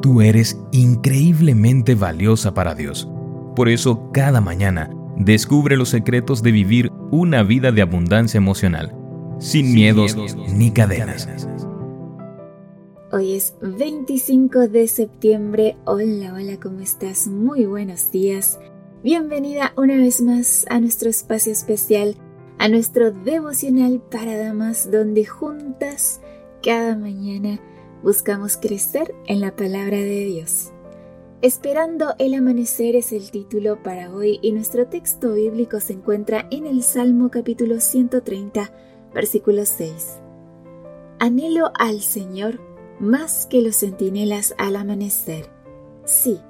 Tú eres increíblemente valiosa para Dios. Por eso, cada mañana, descubre los secretos de vivir una vida de abundancia emocional, sin, miedos, ni cadenas. Hoy es 25 de septiembre. Hola, hola, ¿cómo estás? Muy buenos días. Bienvenida una vez más a nuestro espacio especial, a nuestro devocional para damas, donde juntas cada mañana buscamos crecer en la palabra de Dios. Esperando el amanecer es el título para hoy y nuestro texto bíblico se encuentra en el Salmo capítulo 130, versículo 6. Anhelo al Señor más que los centinelas al amanecer. Sí,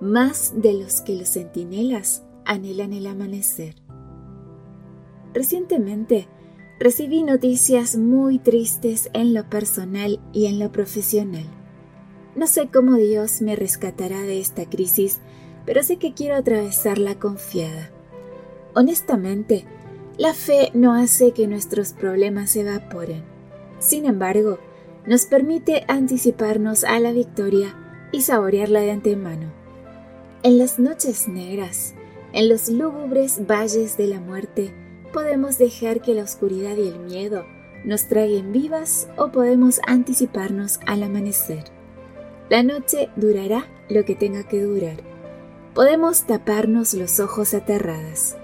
más de los que los centinelas anhelan el amanecer. Recientemente, recibí noticias muy tristes en lo personal y en lo profesional. No sé cómo Dios me rescatará de esta crisis, pero sé que quiero atravesarla confiada. Honestamente, la fe no hace que nuestros problemas se evaporen. Sin embargo, nos permite anticiparnos a la victoria y saborearla de antemano. En las noches negras, en los lúgubres valles de la muerte, podemos dejar que la oscuridad y el miedo nos traigan vivas o podemos anticiparnos al amanecer. La noche durará lo que tenga que durar. Podemos taparnos los ojos aterradas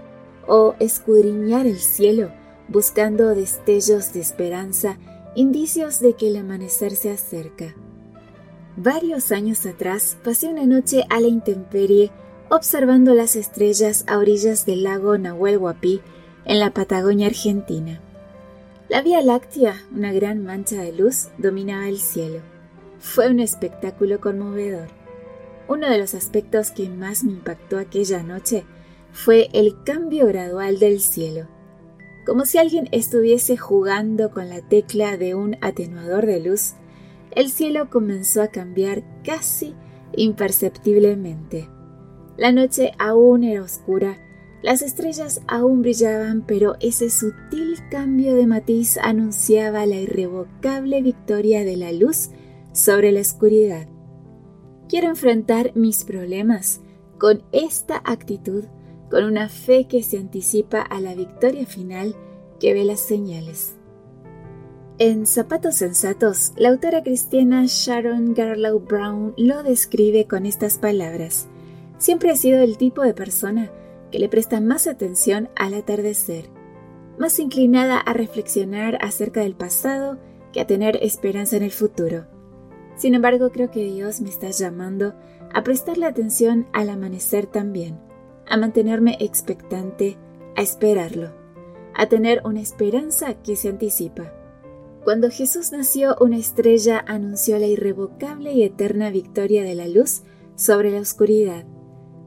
o escudriñar el cielo buscando destellos de esperanza, indicios de que el amanecer se acerca. Varios años atrás pasé una noche a la intemperie observando las estrellas a orillas del lago Nahuel Huapi en la Patagonia Argentina. La Vía Láctea, una gran mancha de luz, dominaba el cielo. Fue un espectáculo conmovedor. Uno de los aspectos que más me impactó aquella noche fue el cambio gradual del cielo. Como si alguien estuviese jugando con la tecla de un atenuador de luz, el cielo comenzó a cambiar casi imperceptiblemente. La noche aún era oscura las estrellas aún brillaban, pero ese sutil cambio de matiz anunciaba la irrevocable victoria de la luz sobre la oscuridad. Quiero enfrentar mis problemas con esta actitud, con una fe que se anticipa a la victoria final que ve las señales. En Zapatos Sensatos, la autora cristiana Sharon Garlow Brown lo describe con estas palabras. Siempre he sido el tipo de persona le presta más atención al atardecer, más inclinada a reflexionar acerca del pasado que a tener esperanza en el futuro. Sin embargo, creo que Dios me está llamando a prestarle atención al amanecer también, a mantenerme expectante, a esperarlo, a tener una esperanza que se anticipa. Cuando Jesús nació, una estrella anunció la irrevocable y eterna victoria de la luz sobre la oscuridad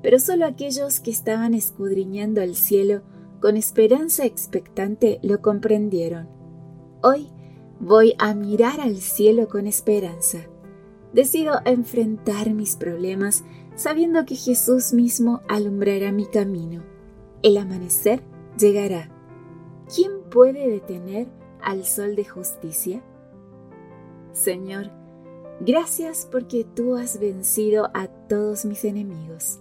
pero solo aquellos que estaban escudriñando el cielo con esperanza expectante lo comprendieron. Hoy voy a mirar al cielo con esperanza. Decido enfrentar mis problemas sabiendo que Jesús mismo alumbrará mi camino. El amanecer llegará. ¿Quién puede detener al sol de justicia? Señor, gracias porque tú has vencido a todos mis enemigos.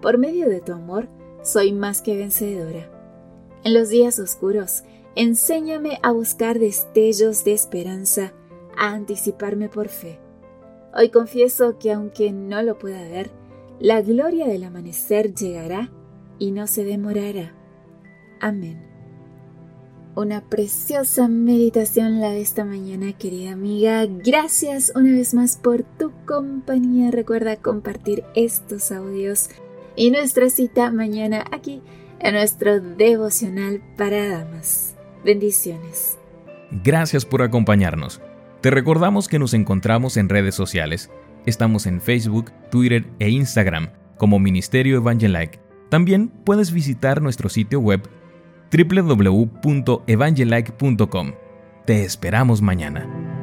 Por medio de tu amor, soy más que vencedora. En los días oscuros, enséñame a buscar destellos de esperanza, a anticiparme por fe. Hoy confieso que aunque no lo pueda ver, la gloria del amanecer llegará y no se demorará. Amén. Una preciosa meditación la de esta mañana, querida amiga. Gracias una vez más por tu compañía. Recuerda compartir estos audios y nuestra cita mañana aquí en nuestro devocional para damas. Bendiciones. Gracias por acompañarnos. Te recordamos que nos encontramos en redes sociales. Estamos en Facebook, Twitter e Instagram como Ministerio Evangelike. También puedes visitar nuestro sitio web www.evangelike.com. Te esperamos mañana.